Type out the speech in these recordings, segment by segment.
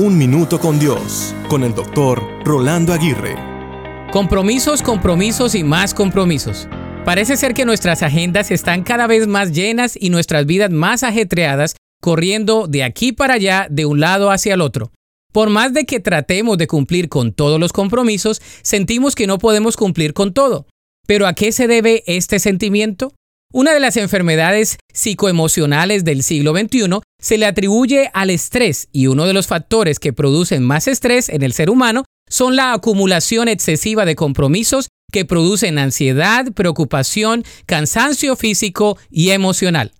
Un Minuto con Dios, con el doctor Rolando Aguirre. Compromisos, compromisos y más compromisos. Parece ser que nuestras agendas están cada vez más llenas y nuestras vidas más ajetreadas, corriendo de aquí para allá, de un lado hacia el otro. Por más de que tratemos de cumplir con todos los compromisos, sentimos que no podemos cumplir con todo. ¿Pero a qué se debe este sentimiento? Una de las enfermedades psicoemocionales del siglo XXI se le atribuye al estrés y uno de los factores que producen más estrés en el ser humano son la acumulación excesiva de compromisos que producen ansiedad, preocupación, cansancio físico y emocional.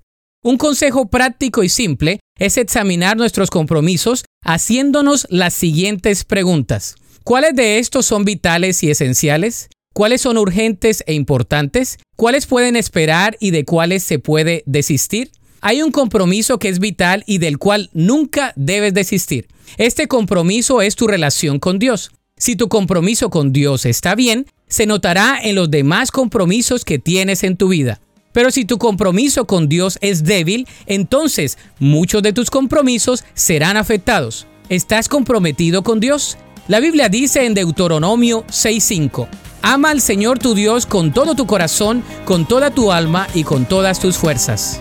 Un consejo práctico y simple es examinar nuestros compromisos haciéndonos las siguientes preguntas. ¿Cuáles de estos son vitales y esenciales? ¿Cuáles son urgentes e importantes? ¿Cuáles pueden esperar y de cuáles se puede desistir? Hay un compromiso que es vital y del cual nunca debes desistir. Este compromiso es tu relación con Dios. Si tu compromiso con Dios está bien, se notará en los demás compromisos que tienes en tu vida. Pero si tu compromiso con Dios es débil, entonces muchos de tus compromisos serán afectados. ¿Estás comprometido con Dios? La Biblia dice en Deuteronomio 6:5, Ama al Señor tu Dios con todo tu corazón, con toda tu alma y con todas tus fuerzas.